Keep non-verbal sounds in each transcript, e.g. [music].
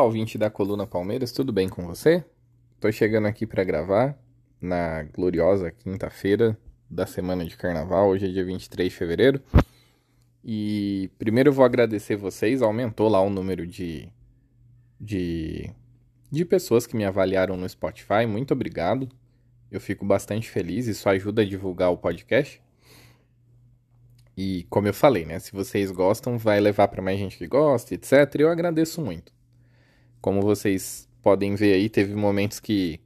Olá, ouvinte da Coluna Palmeiras, tudo bem com você? Tô chegando aqui para gravar na gloriosa quinta-feira da semana de carnaval, hoje é dia 23 de fevereiro. E primeiro eu vou agradecer vocês, aumentou lá o número de, de, de pessoas que me avaliaram no Spotify, muito obrigado. Eu fico bastante feliz, isso ajuda a divulgar o podcast. E como eu falei, né, se vocês gostam, vai levar para mais gente que gosta, etc. Eu agradeço muito. Como vocês podem ver aí, teve momentos que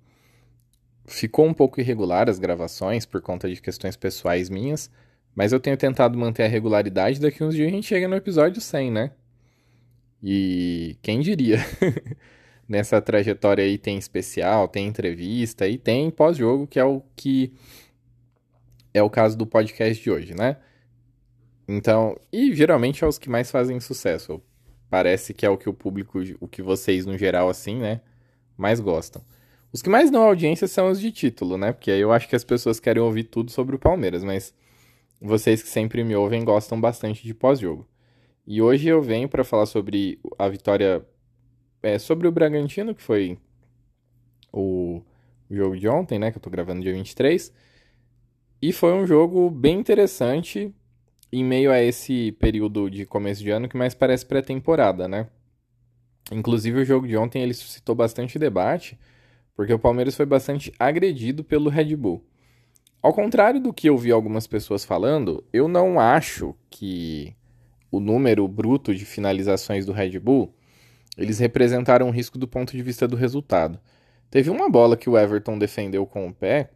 ficou um pouco irregular as gravações por conta de questões pessoais minhas, mas eu tenho tentado manter a regularidade. Daqui uns dias a gente chega no episódio 100, né? E quem diria? [laughs] Nessa trajetória aí tem especial, tem entrevista e tem pós-jogo, que é o que é o caso do podcast de hoje, né? Então, e geralmente é os que mais fazem sucesso. Parece que é o que o público, o que vocês no geral assim, né, mais gostam. Os que mais dão audiência são os de título, né? Porque aí eu acho que as pessoas querem ouvir tudo sobre o Palmeiras, mas vocês que sempre me ouvem gostam bastante de pós-jogo. E hoje eu venho para falar sobre a vitória é, sobre o Bragantino, que foi o, jogo de ontem, né, que eu tô gravando dia 23. E foi um jogo bem interessante em meio a esse período de começo de ano que mais parece pré-temporada, né? Inclusive o jogo de ontem ele suscitou bastante debate, porque o Palmeiras foi bastante agredido pelo Red Bull. Ao contrário do que eu vi algumas pessoas falando, eu não acho que o número bruto de finalizações do Red Bull eles representaram um risco do ponto de vista do resultado. Teve uma bola que o Everton defendeu com o pé,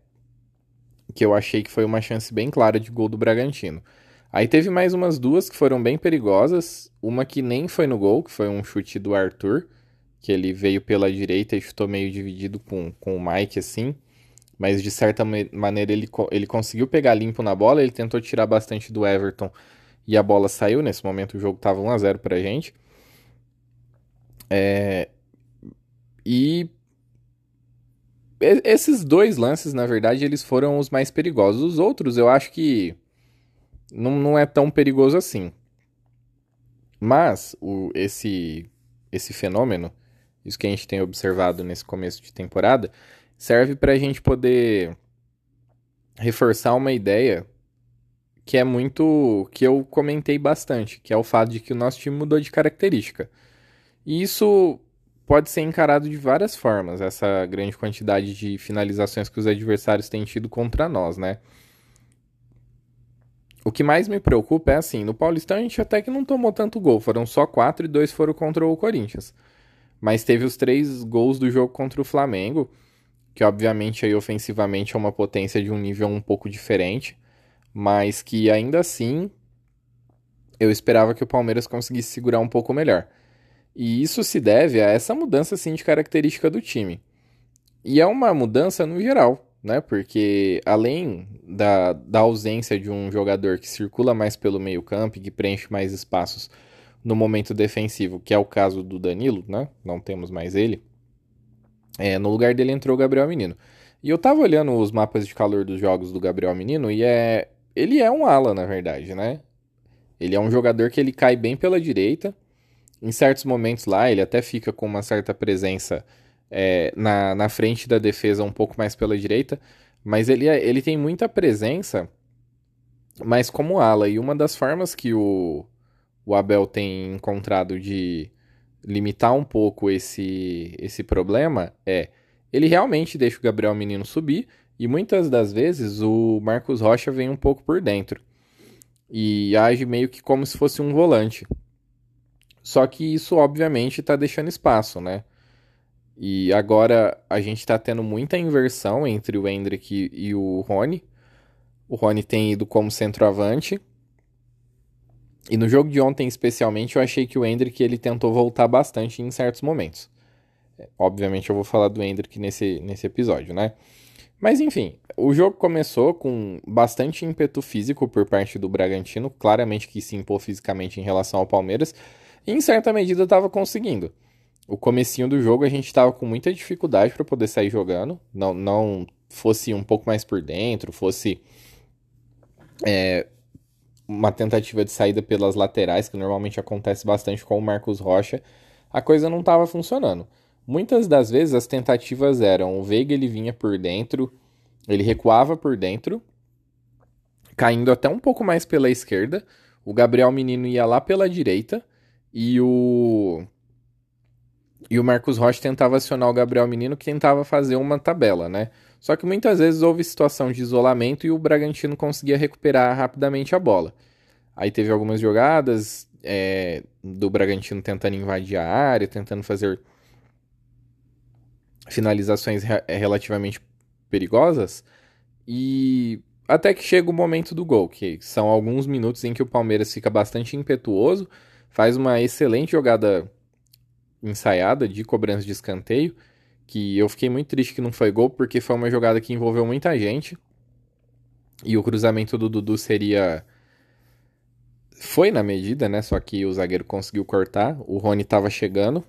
que eu achei que foi uma chance bem clara de gol do Bragantino. Aí teve mais umas duas que foram bem perigosas. Uma que nem foi no gol, que foi um chute do Arthur, que ele veio pela direita e chutou meio dividido com, com o Mike, assim. Mas de certa maneira ele, ele conseguiu pegar limpo na bola, ele tentou tirar bastante do Everton e a bola saiu. Nesse momento o jogo estava 1x0 pra gente. É... E esses dois lances, na verdade, eles foram os mais perigosos. Os outros, eu acho que não, não é tão perigoso assim. Mas o, esse, esse fenômeno, isso que a gente tem observado nesse começo de temporada, serve para a gente poder reforçar uma ideia que é muito. que eu comentei bastante, que é o fato de que o nosso time mudou de característica. E isso pode ser encarado de várias formas, essa grande quantidade de finalizações que os adversários têm tido contra nós, né? O que mais me preocupa é assim, no Paulistão a gente até que não tomou tanto gol, foram só quatro e dois foram contra o Corinthians. Mas teve os três gols do jogo contra o Flamengo, que obviamente aí ofensivamente é uma potência de um nível um pouco diferente, mas que ainda assim eu esperava que o Palmeiras conseguisse segurar um pouco melhor. E isso se deve a essa mudança assim, de característica do time. E é uma mudança no geral né? Porque além da, da ausência de um jogador que circula mais pelo meio campo e que preenche mais espaços no momento defensivo, que é o caso do Danilo, né? Não temos mais ele. É, no lugar dele entrou o Gabriel Menino. E eu tava olhando os mapas de calor dos jogos do Gabriel Menino e é ele é um ala, na verdade, né? Ele é um jogador que ele cai bem pela direita. Em certos momentos lá, ele até fica com uma certa presença é, na, na frente da defesa um pouco mais pela direita, mas ele, é, ele tem muita presença, mas como ala. E uma das formas que o, o Abel tem encontrado de limitar um pouco esse, esse problema é ele realmente deixa o Gabriel Menino subir e muitas das vezes o Marcos Rocha vem um pouco por dentro e age meio que como se fosse um volante. Só que isso, obviamente, está deixando espaço, né? E agora a gente está tendo muita inversão entre o Hendrick e o Rony. O Rony tem ido como centroavante. E no jogo de ontem, especialmente, eu achei que o Hendrick ele tentou voltar bastante em certos momentos. É, obviamente eu vou falar do Hendrick nesse, nesse episódio, né? Mas enfim, o jogo começou com bastante ímpeto físico por parte do Bragantino, claramente que se impôs fisicamente em relação ao Palmeiras, e em certa medida estava conseguindo. O comecinho do jogo a gente estava com muita dificuldade para poder sair jogando, não, não fosse um pouco mais por dentro, fosse é, uma tentativa de saída pelas laterais, que normalmente acontece bastante com o Marcos Rocha, a coisa não estava funcionando. Muitas das vezes as tentativas eram o Veiga ele vinha por dentro, ele recuava por dentro, caindo até um pouco mais pela esquerda, o Gabriel Menino ia lá pela direita e o e o Marcos Rocha tentava acionar o Gabriel Menino que tentava fazer uma tabela, né? Só que muitas vezes houve situação de isolamento e o Bragantino conseguia recuperar rapidamente a bola. Aí teve algumas jogadas é, do Bragantino tentando invadir a área, tentando fazer finalizações re relativamente perigosas. E até que chega o momento do gol, que são alguns minutos em que o Palmeiras fica bastante impetuoso, faz uma excelente jogada ensaiada de cobrança de escanteio, que eu fiquei muito triste que não foi gol, porque foi uma jogada que envolveu muita gente. E o cruzamento do Dudu seria. Foi na medida, né? Só que o zagueiro conseguiu cortar. O Rony estava chegando.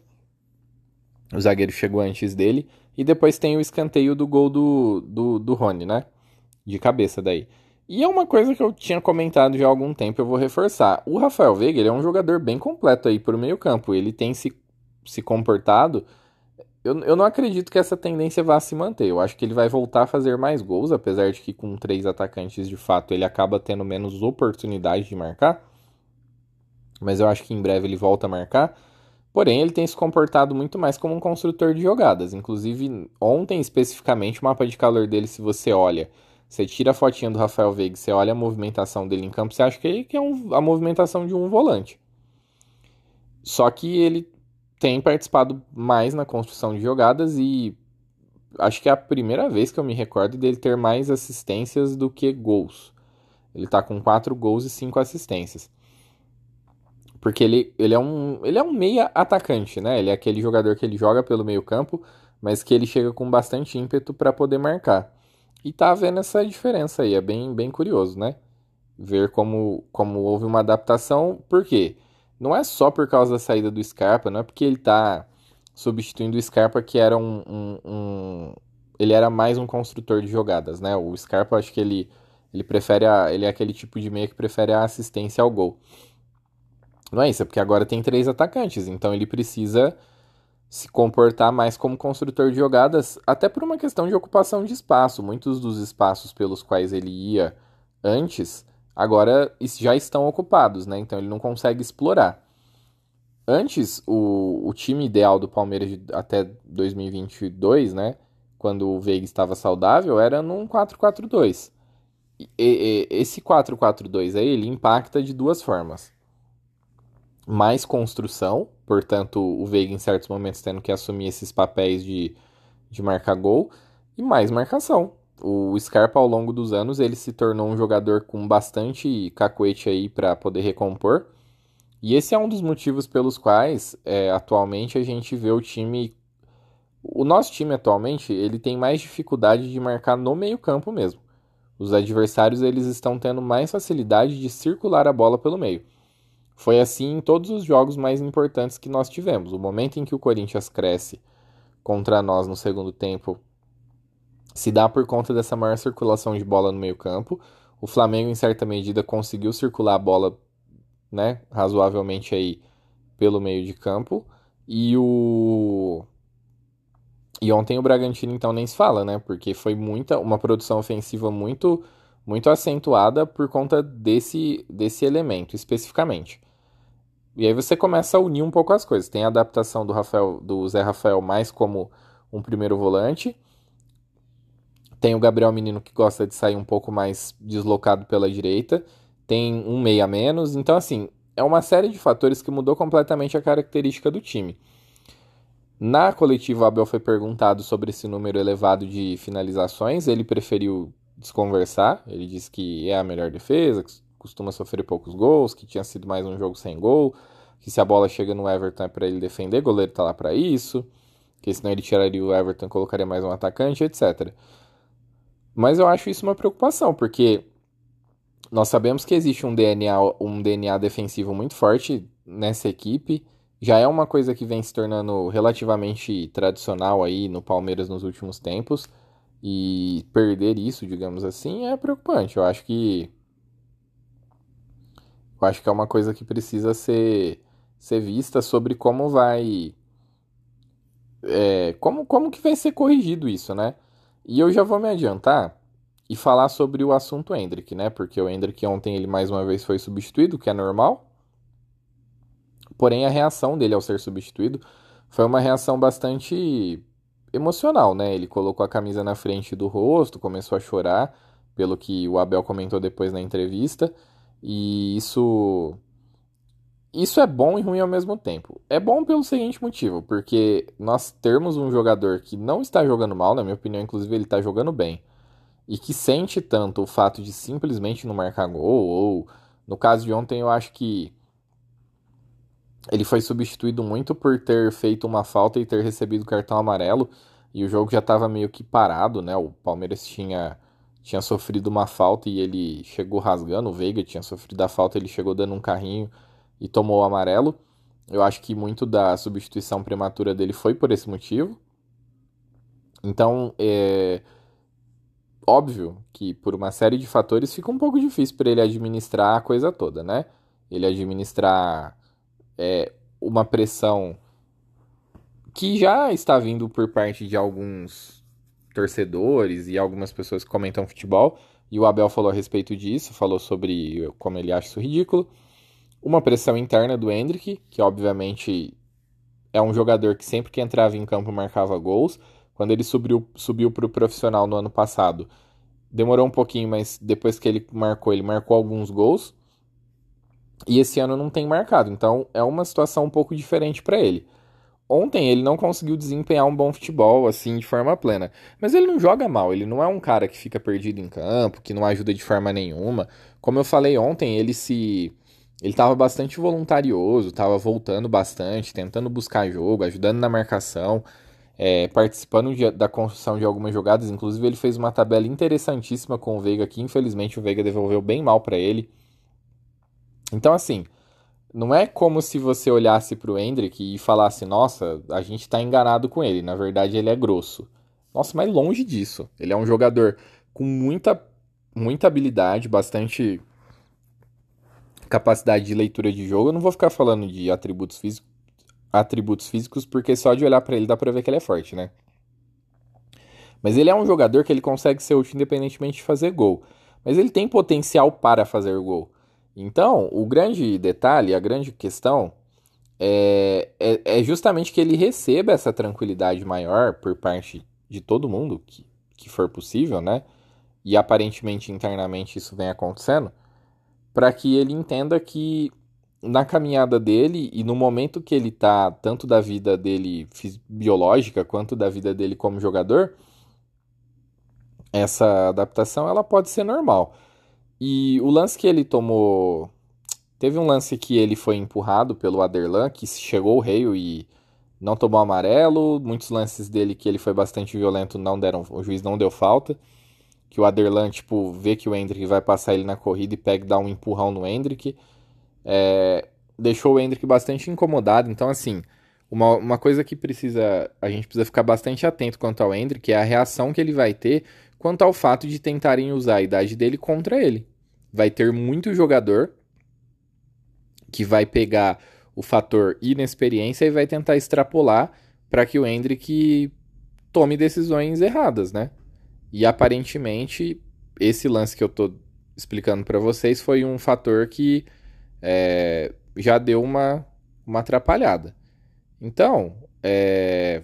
O zagueiro chegou antes dele. E depois tem o escanteio do gol do, do, do Rony, né? De cabeça daí. E é uma coisa que eu tinha comentado já há algum tempo, eu vou reforçar. O Rafael Veiga ele é um jogador bem completo aí pro meio campo. Ele tem se, se comportado. Eu, eu não acredito que essa tendência vá se manter. Eu acho que ele vai voltar a fazer mais gols, apesar de que com três atacantes de fato ele acaba tendo menos oportunidade de marcar. Mas eu acho que em breve ele volta a marcar. Porém, ele tem se comportado muito mais como um construtor de jogadas. Inclusive, ontem especificamente, o mapa de calor dele, se você olha, você tira a fotinha do Rafael Veiga, você olha a movimentação dele em campo, você acha que, é um, a movimentação de um volante. Só que ele tem participado mais na construção de jogadas e acho que é a primeira vez que eu me recordo dele ter mais assistências do que gols. Ele está com 4 gols e 5 assistências. Porque ele, ele, é um, ele é um meia atacante, né? Ele é aquele jogador que ele joga pelo meio campo, mas que ele chega com bastante ímpeto para poder marcar. E tá vendo essa diferença aí, é bem, bem curioso, né? Ver como, como houve uma adaptação, por quê? Não é só por causa da saída do Scarpa, não é porque ele tá substituindo o Scarpa que era um, um, um ele era mais um construtor de jogadas, né? O Scarpa acho que ele ele prefere a, ele é aquele tipo de meia que prefere a assistência ao gol. Não é isso, é porque agora tem três atacantes, então ele precisa se comportar mais como construtor de jogadas, até por uma questão de ocupação de espaço. Muitos dos espaços pelos quais ele ia antes, agora já estão ocupados, né? Então ele não consegue explorar. Antes, o, o time ideal do Palmeiras de, até 2022, né? Quando o Veiga estava saudável, era num 4-4-2. Esse 4-4-2 aí, ele impacta de duas formas mais construção, portanto, o Veiga em certos momentos tendo que assumir esses papéis de, de marcar gol, e mais marcação. O Scarpa, ao longo dos anos, ele se tornou um jogador com bastante cacoete aí para poder recompor. E esse é um dos motivos pelos quais, é, atualmente, a gente vê o time. O nosso time atualmente, ele tem mais dificuldade de marcar no meio-campo mesmo. Os adversários eles estão tendo mais facilidade de circular a bola pelo meio. Foi assim em todos os jogos mais importantes que nós tivemos. O momento em que o Corinthians cresce contra nós no segundo tempo se dá por conta dessa maior circulação de bola no meio-campo. O Flamengo, em certa medida, conseguiu circular a bola né, razoavelmente aí pelo meio de campo. E o. E ontem o Bragantino, então, nem se fala, né? Porque foi muita, uma produção ofensiva muito muito acentuada por conta desse, desse elemento especificamente. E aí você começa a unir um pouco as coisas. Tem a adaptação do Rafael, do Zé Rafael mais como um primeiro volante. Tem o Gabriel Menino que gosta de sair um pouco mais deslocado pela direita. Tem um meia menos. Então, assim, é uma série de fatores que mudou completamente a característica do time. Na coletiva, Abel foi perguntado sobre esse número elevado de finalizações. Ele preferiu desconversar. Ele disse que é a melhor defesa, que costuma sofrer poucos gols, que tinha sido mais um jogo sem gol, que se a bola chega no Everton é para ele defender, goleiro tá lá para isso, que senão ele tiraria o Everton colocaria mais um atacante, etc. Mas eu acho isso uma preocupação, porque nós sabemos que existe um DNA, um DNA defensivo muito forte nessa equipe. Já é uma coisa que vem se tornando relativamente tradicional aí no Palmeiras nos últimos tempos. E perder isso, digamos assim, é preocupante. Eu acho que eu acho que é uma coisa que precisa ser, ser vista sobre como vai. É, como, como que vai ser corrigido isso, né? E eu já vou me adiantar e falar sobre o assunto Hendrick, né? Porque o Hendrick ontem ele mais uma vez foi substituído, o que é normal. Porém, a reação dele ao ser substituído foi uma reação bastante emocional, né? Ele colocou a camisa na frente do rosto, começou a chorar, pelo que o Abel comentou depois na entrevista. E isso isso é bom e ruim ao mesmo tempo. É bom pelo seguinte motivo, porque nós termos um jogador que não está jogando mal, na minha opinião, inclusive ele está jogando bem, e que sente tanto o fato de simplesmente não marcar gol, ou no caso de ontem eu acho que ele foi substituído muito por ter feito uma falta e ter recebido cartão amarelo, e o jogo já estava meio que parado, né? O Palmeiras tinha tinha sofrido uma falta e ele chegou rasgando. O Veiga tinha sofrido a falta, ele chegou dando um carrinho e tomou o amarelo. Eu acho que muito da substituição prematura dele foi por esse motivo. Então, é óbvio que por uma série de fatores fica um pouco difícil para ele administrar a coisa toda, né? Ele administrar é, uma pressão que já está vindo por parte de alguns torcedores e algumas pessoas que comentam futebol, e o Abel falou a respeito disso, falou sobre como ele acha isso ridículo. Uma pressão interna do Hendrick, que obviamente é um jogador que sempre que entrava em campo marcava gols. Quando ele subiu, subiu para o profissional no ano passado, demorou um pouquinho, mas depois que ele marcou, ele marcou alguns gols. E esse ano não tem marcado, então é uma situação um pouco diferente para ele. Ontem ele não conseguiu desempenhar um bom futebol assim de forma plena, mas ele não joga mal, ele não é um cara que fica perdido em campo, que não ajuda de forma nenhuma. Como eu falei ontem, ele se ele estava bastante voluntarioso, estava voltando bastante, tentando buscar jogo, ajudando na marcação, é, participando de, da construção de algumas jogadas. Inclusive, ele fez uma tabela interessantíssima com o Veiga, que infelizmente o Veiga devolveu bem mal para ele. Então, assim, não é como se você olhasse para o Hendrick e falasse, nossa, a gente está enganado com ele, na verdade ele é grosso. Nossa, mas longe disso. Ele é um jogador com muita, muita habilidade, bastante capacidade de leitura de jogo. Eu não vou ficar falando de atributos físicos, atributos físicos porque só de olhar para ele dá para ver que ele é forte, né? Mas ele é um jogador que ele consegue ser útil independentemente de fazer gol. Mas ele tem potencial para fazer gol. Então, o grande detalhe, a grande questão é, é, é, justamente que ele receba essa tranquilidade maior por parte de todo mundo, que, que for possível, né? E aparentemente internamente isso vem acontecendo, para que ele entenda que na caminhada dele e no momento que ele tá, tanto da vida dele biológica quanto da vida dele como jogador, essa adaptação ela pode ser normal. E o lance que ele tomou. Teve um lance que ele foi empurrado pelo Aderlan, que chegou o rei e não tomou amarelo. Muitos lances dele que ele foi bastante violento não deram. O juiz não deu falta. Que o Aderlan, tipo, vê que o Hendrick vai passar ele na corrida e pega e dá um empurrão no Hendrick. É, deixou o Hendrick bastante incomodado. Então, assim, uma, uma coisa que precisa. A gente precisa ficar bastante atento quanto ao Hendrick é a reação que ele vai ter quanto ao fato de tentarem usar a idade dele contra ele. Vai ter muito jogador que vai pegar o fator inexperiência e vai tentar extrapolar para que o Hendrick tome decisões erradas, né? E aparentemente esse lance que eu tô explicando para vocês foi um fator que é, já deu uma, uma atrapalhada. Então, é,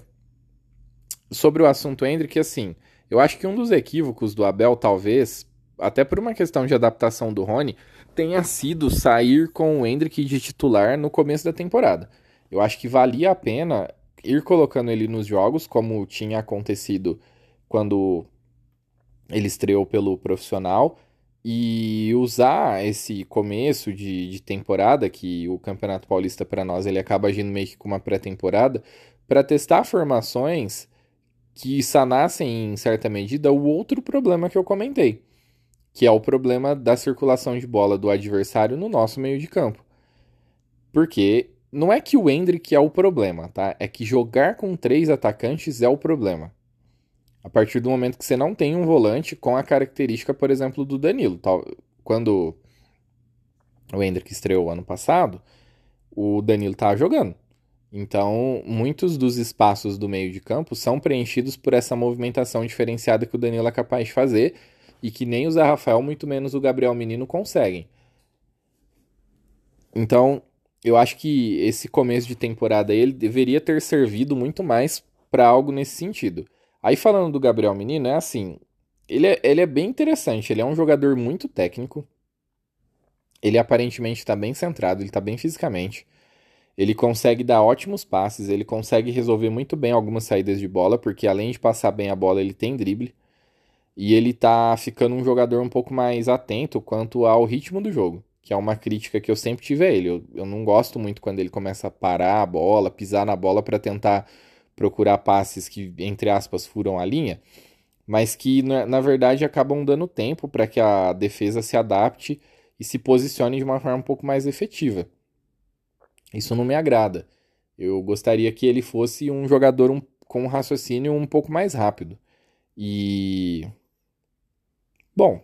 sobre o assunto Hendrick, assim, eu acho que um dos equívocos do Abel, talvez, até por uma questão de adaptação do Rony, tenha sido sair com o Hendrick de titular no começo da temporada. Eu acho que valia a pena ir colocando ele nos jogos, como tinha acontecido quando ele estreou pelo profissional, e usar esse começo de, de temporada, que o Campeonato Paulista para nós ele acaba agindo meio que com uma pré-temporada, para testar formações que sanassem em certa medida o outro problema que eu comentei, que é o problema da circulação de bola do adversário no nosso meio de campo. Porque não é que o Hendrick é o problema, tá? É que jogar com três atacantes é o problema. A partir do momento que você não tem um volante com a característica, por exemplo, do Danilo. Quando o Hendrick estreou ano passado, o Danilo estava jogando. Então, muitos dos espaços do meio de campo são preenchidos por essa movimentação diferenciada que o Danilo é capaz de fazer e que nem o Zé Rafael, muito menos o Gabriel Menino, conseguem. Então, eu acho que esse começo de temporada ele deveria ter servido muito mais para algo nesse sentido. Aí falando do Gabriel Menino, é assim, ele é, ele é bem interessante, ele é um jogador muito técnico, ele aparentemente está bem centrado, ele está bem fisicamente, ele consegue dar ótimos passes, ele consegue resolver muito bem algumas saídas de bola, porque além de passar bem a bola, ele tem drible, e ele tá ficando um jogador um pouco mais atento quanto ao ritmo do jogo, que é uma crítica que eu sempre tive a ele. Eu, eu não gosto muito quando ele começa a parar a bola, pisar na bola para tentar procurar passes que, entre aspas, furam a linha, mas que na, verdade acabam dando tempo para que a defesa se adapte e se posicione de uma forma um pouco mais efetiva. Isso não me agrada. Eu gostaria que ele fosse um jogador um, com um raciocínio um pouco mais rápido. E. Bom.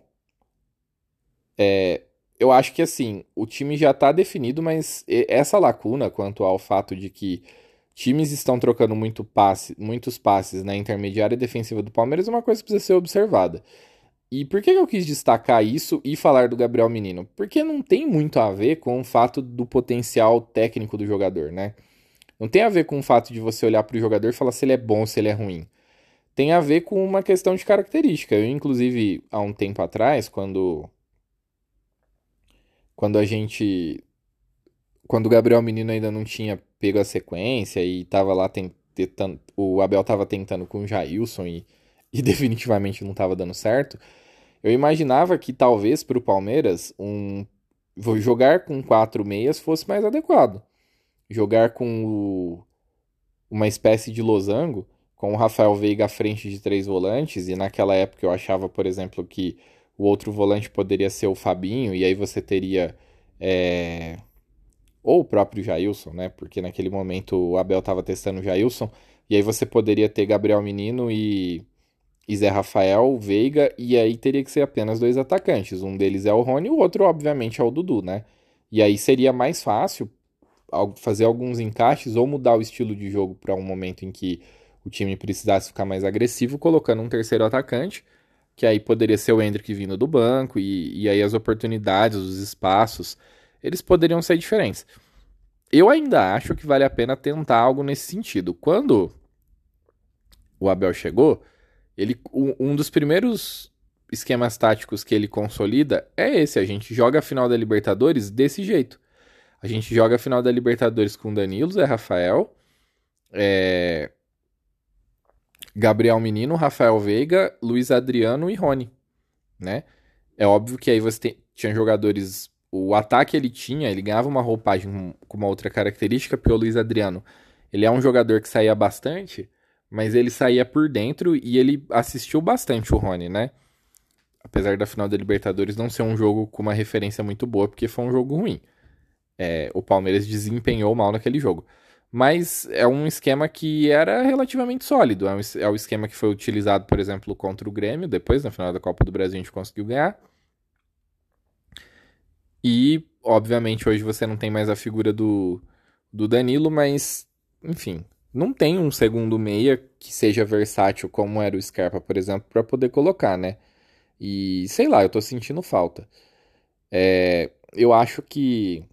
É, eu acho que assim, o time já está definido, mas essa lacuna quanto ao fato de que times estão trocando muito passe, muitos passes na intermediária defensiva do Palmeiras é uma coisa que precisa ser observada. E por que eu quis destacar isso e falar do Gabriel Menino? Porque não tem muito a ver com o fato do potencial técnico do jogador, né? Não tem a ver com o fato de você olhar para o jogador e falar se ele é bom se ele é ruim. Tem a ver com uma questão de característica. Eu, inclusive, há um tempo atrás, quando. Quando a gente. Quando o Gabriel Menino ainda não tinha pego a sequência e tava lá tentando. O Abel tava tentando com o Jailson e, [laughs] e definitivamente não tava dando certo. Eu imaginava que talvez para o Palmeiras um jogar com quatro meias fosse mais adequado. Jogar com o, uma espécie de losango, com o Rafael Veiga à frente de três volantes, e naquela época eu achava, por exemplo, que o outro volante poderia ser o Fabinho, e aí você teria é, ou o próprio Jailson, né? Porque naquele momento o Abel estava testando o Jailson, e aí você poderia ter Gabriel Menino e, e Zé Rafael, Veiga, e aí teria que ser apenas dois atacantes. Um deles é o Rony, o outro, obviamente, é o Dudu, né? E aí seria mais fácil fazer alguns encaixes ou mudar o estilo de jogo para um momento em que o time precisasse ficar mais agressivo, colocando um terceiro atacante, que aí poderia ser o Hendrick vindo do banco, e, e aí as oportunidades, os espaços eles poderiam ser diferentes. Eu ainda acho que vale a pena tentar algo nesse sentido. Quando o Abel chegou, ele um dos primeiros esquemas táticos que ele consolida é esse: a gente joga a final da Libertadores desse jeito. A gente joga a final da Libertadores com Danilo, Zé Rafael, é... Gabriel Menino, Rafael Veiga, Luiz Adriano e Rony, né? É óbvio que aí você tem... tinha jogadores o ataque ele tinha, ele ganhava uma roupagem com uma outra característica, porque o Luiz Adriano, ele é um jogador que saía bastante, mas ele saía por dentro e ele assistiu bastante o Rony, né? Apesar da final da Libertadores não ser um jogo com uma referência muito boa, porque foi um jogo ruim. É, o Palmeiras desempenhou mal naquele jogo. Mas é um esquema que era relativamente sólido. É, um, é o esquema que foi utilizado, por exemplo, contra o Grêmio. Depois, na final da Copa do Brasil, a gente conseguiu ganhar. E, obviamente, hoje você não tem mais a figura do, do Danilo, mas, enfim, não tem um segundo meia que seja versátil como era o Scarpa, por exemplo, para poder colocar, né? E sei lá, eu tô sentindo falta. É, eu acho que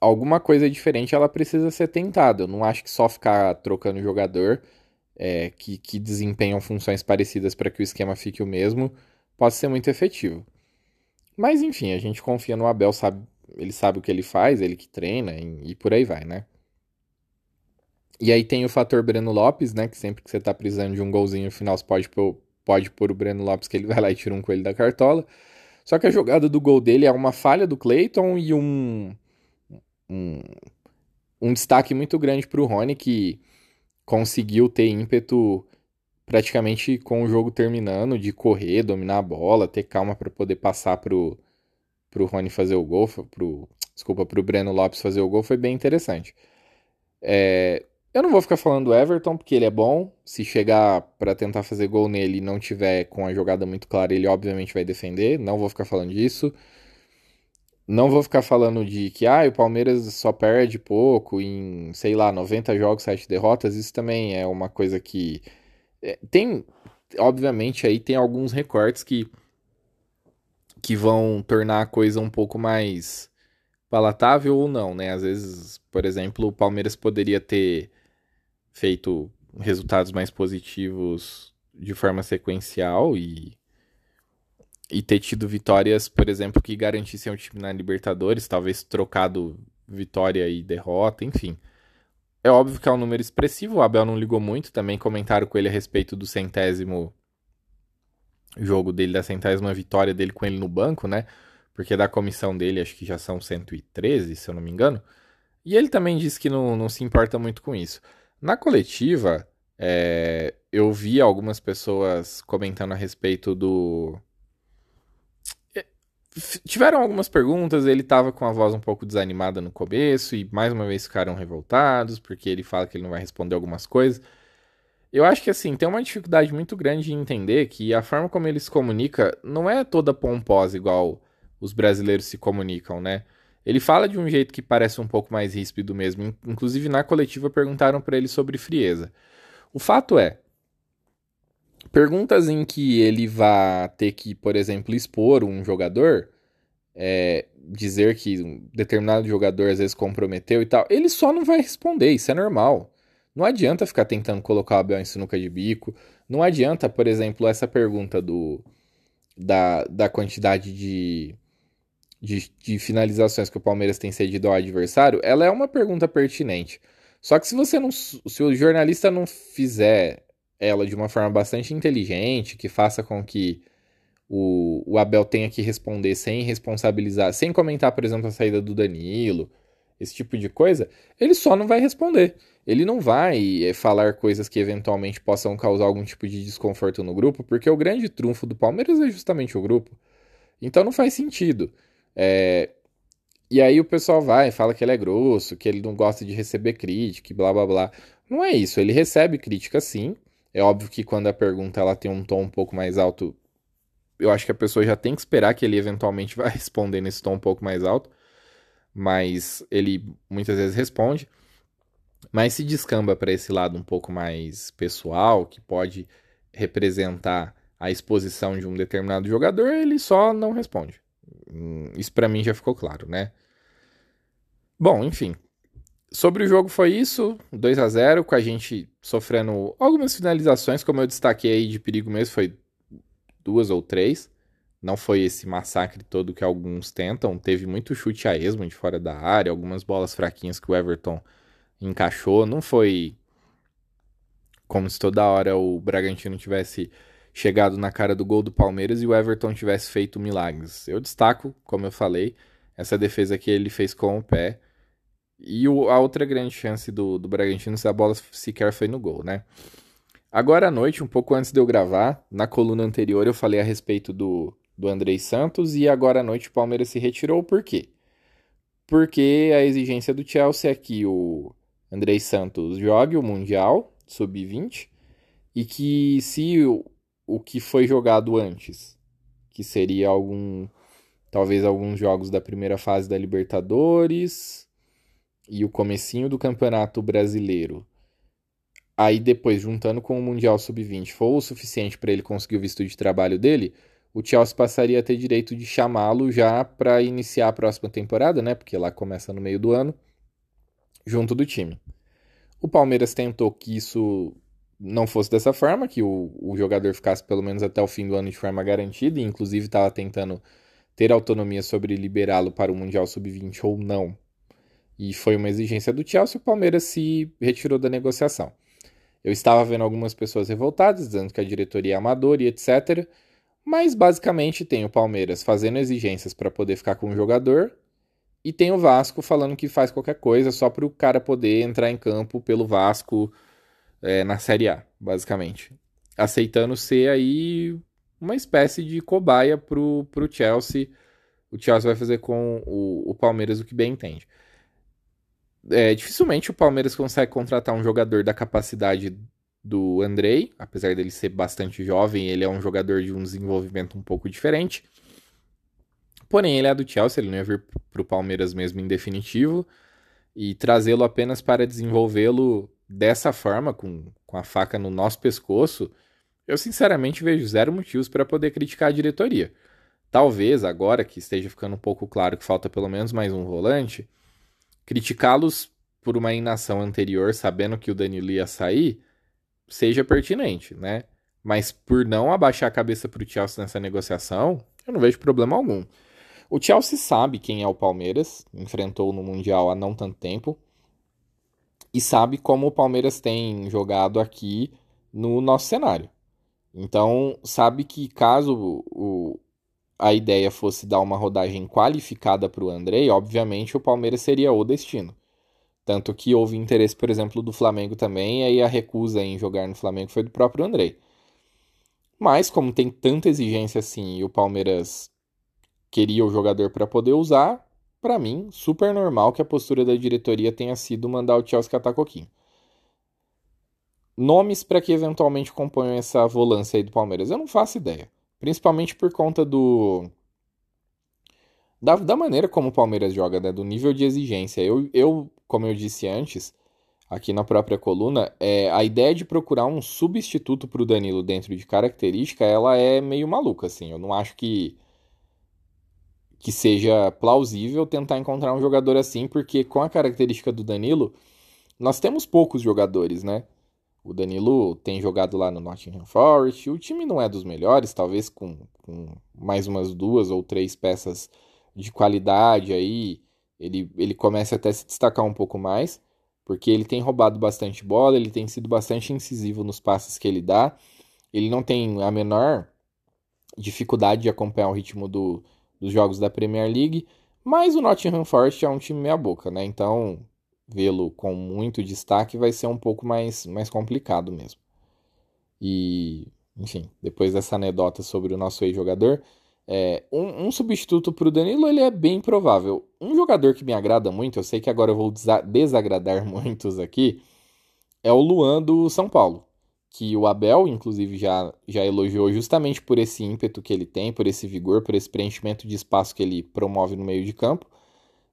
alguma coisa diferente ela precisa ser tentada. Eu não acho que só ficar trocando jogador é, que, que desempenham funções parecidas para que o esquema fique o mesmo possa ser muito efetivo. Mas enfim, a gente confia no Abel, sabe, ele sabe o que ele faz, ele que treina e, e por aí vai, né? E aí tem o fator Breno Lopes, né? Que sempre que você tá precisando de um golzinho no final, você pode pôr, pode pôr o Breno Lopes, que ele [laughs] vai lá e tira um coelho da cartola. Só que a jogada do gol dele é uma falha do Clayton e um, um, um destaque muito grande para o Rony, que conseguiu ter ímpeto praticamente com o jogo terminando, de correr, dominar a bola, ter calma para poder passar pro, pro Rony fazer o gol, pro, desculpa, pro Breno Lopes fazer o gol, foi bem interessante. É, eu não vou ficar falando do Everton, porque ele é bom. Se chegar para tentar fazer gol nele e não tiver com a jogada muito clara, ele obviamente vai defender. Não vou ficar falando disso. Não vou ficar falando de que ah, o Palmeiras só perde pouco em, sei lá, 90 jogos, 7 derrotas. Isso também é uma coisa que. É, tem. Obviamente, aí tem alguns recortes que. que vão tornar a coisa um pouco mais palatável ou não, né? Às vezes, por exemplo, o Palmeiras poderia ter feito resultados mais positivos de forma sequencial e e ter tido vitórias, por exemplo, que garantissem o time na Libertadores, talvez trocado vitória e derrota, enfim. É óbvio que é um número expressivo, o Abel não ligou muito, também comentaram com ele a respeito do centésimo jogo dele, da centésima vitória dele com ele no banco, né? Porque da comissão dele acho que já são 113, se eu não me engano. E ele também disse que não, não se importa muito com isso. Na coletiva, é, eu vi algumas pessoas comentando a respeito do tiveram algumas perguntas, ele estava com a voz um pouco desanimada no começo e mais uma vez ficaram revoltados porque ele fala que ele não vai responder algumas coisas. Eu acho que assim, tem uma dificuldade muito grande em entender que a forma como ele se comunica não é toda pomposa igual os brasileiros se comunicam, né? Ele fala de um jeito que parece um pouco mais ríspido mesmo. Inclusive na coletiva perguntaram para ele sobre frieza. O fato é, Perguntas em que ele vá ter que, por exemplo, expor um jogador, é, dizer que um determinado jogador às vezes comprometeu e tal, ele só não vai responder, isso é normal. Não adianta ficar tentando colocar o Abel em sinuca de bico. Não adianta, por exemplo, essa pergunta do da, da quantidade de, de, de finalizações que o Palmeiras tem cedido ao adversário, ela é uma pergunta pertinente. Só que se você não. Se o jornalista não fizer ela de uma forma bastante inteligente, que faça com que o, o Abel tenha que responder sem responsabilizar, sem comentar, por exemplo, a saída do Danilo, esse tipo de coisa, ele só não vai responder. Ele não vai é, falar coisas que eventualmente possam causar algum tipo de desconforto no grupo, porque o grande trunfo do Palmeiras é justamente o grupo. Então não faz sentido. É... E aí o pessoal vai, fala que ele é grosso, que ele não gosta de receber crítica, blá blá blá. Não é isso, ele recebe crítica sim, é óbvio que quando a pergunta ela tem um tom um pouco mais alto, eu acho que a pessoa já tem que esperar que ele eventualmente [laughs] vai responder nesse tom um pouco mais alto, mas ele muitas vezes responde. Mas se descamba para esse lado um pouco mais pessoal, que pode representar a exposição de um determinado jogador, ele só não responde. Hum, isso para mim já ficou claro, né? Bom, enfim, Sobre o jogo foi isso, 2 a 0 com a gente sofrendo algumas finalizações, como eu destaquei aí de perigo mesmo, foi duas ou três. Não foi esse massacre todo que alguns tentam. Teve muito chute a esmo de fora da área, algumas bolas fraquinhas que o Everton encaixou. Não foi como se toda hora o Bragantino tivesse chegado na cara do gol do Palmeiras e o Everton tivesse feito milagres. Eu destaco, como eu falei, essa defesa que ele fez com o pé e o, a outra grande chance do, do Bragantino, se a bola sequer foi no gol, né? Agora à noite, um pouco antes de eu gravar, na coluna anterior eu falei a respeito do, do Andrei Santos e agora à noite o Palmeiras se retirou, por quê? Porque a exigência do Chelsea é que o Andrei Santos jogue o Mundial Sub-20 e que se o, o que foi jogado antes, que seria algum talvez alguns jogos da primeira fase da Libertadores, e o comecinho do Campeonato Brasileiro, aí depois juntando com o Mundial Sub-20 for o suficiente para ele conseguir o visto de trabalho dele, o Chelsea passaria a ter direito de chamá-lo já para iniciar a próxima temporada, né? Porque lá começa no meio do ano, junto do time. O Palmeiras tentou que isso não fosse dessa forma, que o, o jogador ficasse pelo menos até o fim do ano de forma garantida, e inclusive estava tentando ter autonomia sobre liberá-lo para o Mundial Sub-20 ou não. E foi uma exigência do Chelsea, o Palmeiras se retirou da negociação. Eu estava vendo algumas pessoas revoltadas, dizendo que a diretoria é amadora e etc. Mas basicamente tem o Palmeiras fazendo exigências para poder ficar com o jogador e tem o Vasco falando que faz qualquer coisa só para o cara poder entrar em campo pelo Vasco é, na Série A, basicamente. Aceitando ser aí uma espécie de cobaia pro, pro Chelsea. O Chelsea vai fazer com o, o Palmeiras o que bem entende. É, dificilmente o Palmeiras consegue contratar um jogador da capacidade do Andrei, apesar dele ser bastante jovem, ele é um jogador de um desenvolvimento um pouco diferente. Porém, ele é do Chelsea, ele não ia vir para o Palmeiras mesmo em definitivo. E trazê-lo apenas para desenvolvê-lo dessa forma, com, com a faca no nosso pescoço, eu sinceramente vejo zero motivos para poder criticar a diretoria. Talvez, agora que esteja ficando um pouco claro que falta pelo menos mais um volante, criticá-los por uma inação anterior, sabendo que o Danilo ia sair, seja pertinente, né? Mas por não abaixar a cabeça para o Chelsea nessa negociação, eu não vejo problema algum. O Chelsea sabe quem é o Palmeiras, enfrentou no Mundial há não tanto tempo, e sabe como o Palmeiras tem jogado aqui no nosso cenário. Então, sabe que caso o, a ideia fosse dar uma rodagem qualificada para o Andrei, obviamente o Palmeiras seria o destino. Tanto que houve interesse, por exemplo, do Flamengo também, e aí a recusa em jogar no Flamengo foi do próprio Andrei. Mas, como tem tanta exigência assim e o Palmeiras queria o jogador para poder usar, para mim, super normal que a postura da diretoria tenha sido mandar o Chelsea catar coquinho. Nomes para que eventualmente componham essa volância aí do Palmeiras, eu não faço ideia. Principalmente por conta do. Da, da maneira como o Palmeiras joga, né? do nível de exigência. Eu, eu, como eu disse antes, aqui na própria coluna, é, a ideia de procurar um substituto para o Danilo dentro de característica, ela é meio maluca, assim. Eu não acho que que seja plausível tentar encontrar um jogador assim, porque com a característica do Danilo, nós temos poucos jogadores, né? O Danilo tem jogado lá no Nottingham Forest, o time não é dos melhores, talvez com, com mais umas duas ou três peças de qualidade aí, ele, ele comece até a se destacar um pouco mais, porque ele tem roubado bastante bola, ele tem sido bastante incisivo nos passes que ele dá, ele não tem a menor dificuldade de acompanhar o ritmo do, dos jogos da Premier League, mas o Nottingham Forest é um time meia boca, né? Então, vê-lo com muito destaque vai ser um pouco mais, mais complicado mesmo. E, enfim, depois dessa anedota sobre o nosso ex-jogador, é, um, um, substituto para o Danilo ele é bem provável. Um jogador que me agrada muito, eu sei que agora eu vou desagradar [laughs] muitos aqui, é o Luan do São Paulo que o Abel, inclusive, já, já elogiou justamente por esse ímpeto que ele tem, por esse vigor, por esse preenchimento de espaço que ele promove no meio de campo.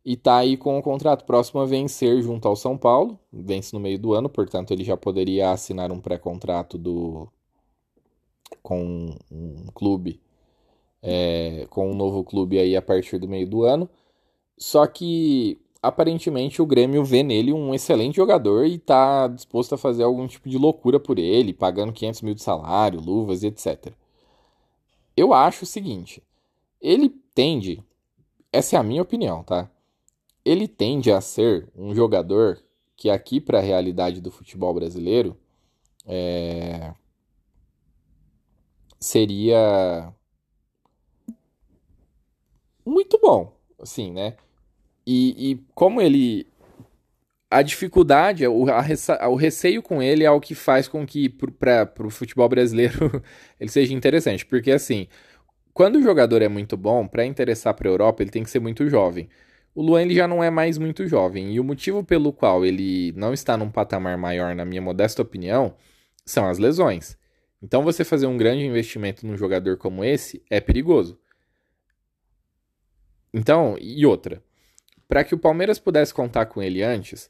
E tá aí com o contrato próximo a vencer junto ao São Paulo, vence no meio do ano, portanto ele já poderia assinar um pré-contrato do com um clube, é, com um novo clube aí a partir do meio do ano. Só que aparentemente o Grêmio vê nele um excelente jogador e está disposto a fazer algum tipo de loucura por ele, pagando 500 mil de salário, luvas e etc. Eu acho o seguinte: ele tende, essa é a minha opinião, tá? Ele tende a ser um jogador que aqui para a realidade do futebol brasileiro é... seria muito bom, assim, né? E, e como ele. A dificuldade, o, a, o receio com ele é o que faz com que para o futebol brasileiro [laughs] ele seja interessante. Porque assim, quando o jogador é muito bom, para interessar para a Europa, ele tem que ser muito jovem. O Luan ele já não é mais muito jovem. E o motivo pelo qual ele não está num patamar maior, na minha modesta opinião, são as lesões. Então você fazer um grande investimento num jogador como esse é perigoso. Então, e outra. Para que o Palmeiras pudesse contar com ele antes,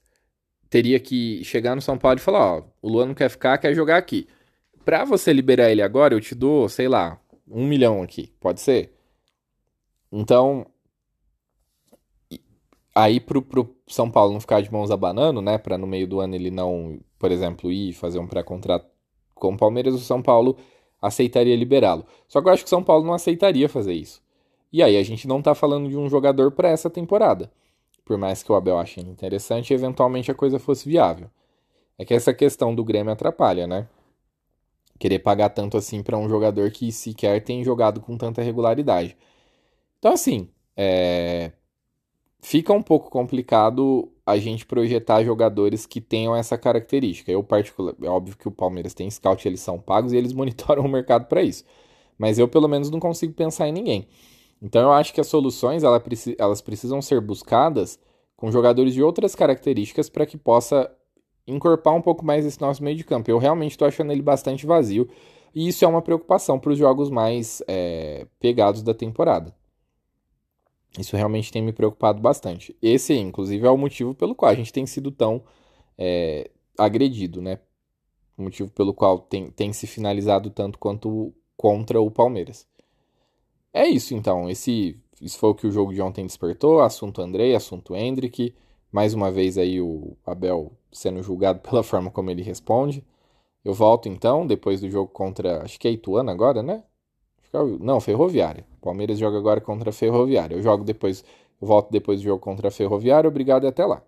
teria que chegar no São Paulo e falar: ó, o Luan não quer ficar, quer jogar aqui. Para você liberar ele agora, eu te dou, sei lá, um milhão aqui, pode ser? Então, aí pro, pro São Paulo não ficar de mãos abanando, né, para no meio do ano ele não, por exemplo, ir fazer um pré-contrato com o Palmeiras, o São Paulo aceitaria liberá-lo. Só que eu acho que o São Paulo não aceitaria fazer isso. E aí a gente não está falando de um jogador para essa temporada. Por mais que o Abel ache interessante, eventualmente a coisa fosse viável. É que essa questão do Grêmio atrapalha, né? Querer pagar tanto assim para um jogador que sequer tem jogado com tanta regularidade. Então, assim, é... fica um pouco complicado a gente projetar jogadores que tenham essa característica. Eu, particular, é óbvio que o Palmeiras tem scout, eles são pagos e eles [laughs] monitoram o mercado para isso. Mas eu, pelo menos, não consigo pensar em ninguém. Então, eu acho que as soluções elas precisam ser buscadas com jogadores de outras características para que possa encorpar um pouco mais esse nosso meio de campo. Eu realmente estou achando ele bastante vazio. E isso é uma preocupação para os jogos mais é, pegados da temporada. Isso realmente tem me preocupado bastante. Esse, inclusive, é o motivo pelo qual a gente tem sido tão é, agredido, né? O motivo pelo qual tem, tem se finalizado tanto quanto contra o Palmeiras. É isso, então. Esse, isso foi o que o jogo de ontem despertou. Assunto Andrei, assunto Hendrick. Mais uma vez aí o Abel sendo julgado [laughs] pela forma como ele responde. Eu volto então, depois do jogo contra. Acho que é Ituano agora, né? Não, Ferroviária. Palmeiras joga agora contra a Ferroviária. Eu jogo depois, volto depois do jogo contra a Ferroviária. Obrigado e até lá.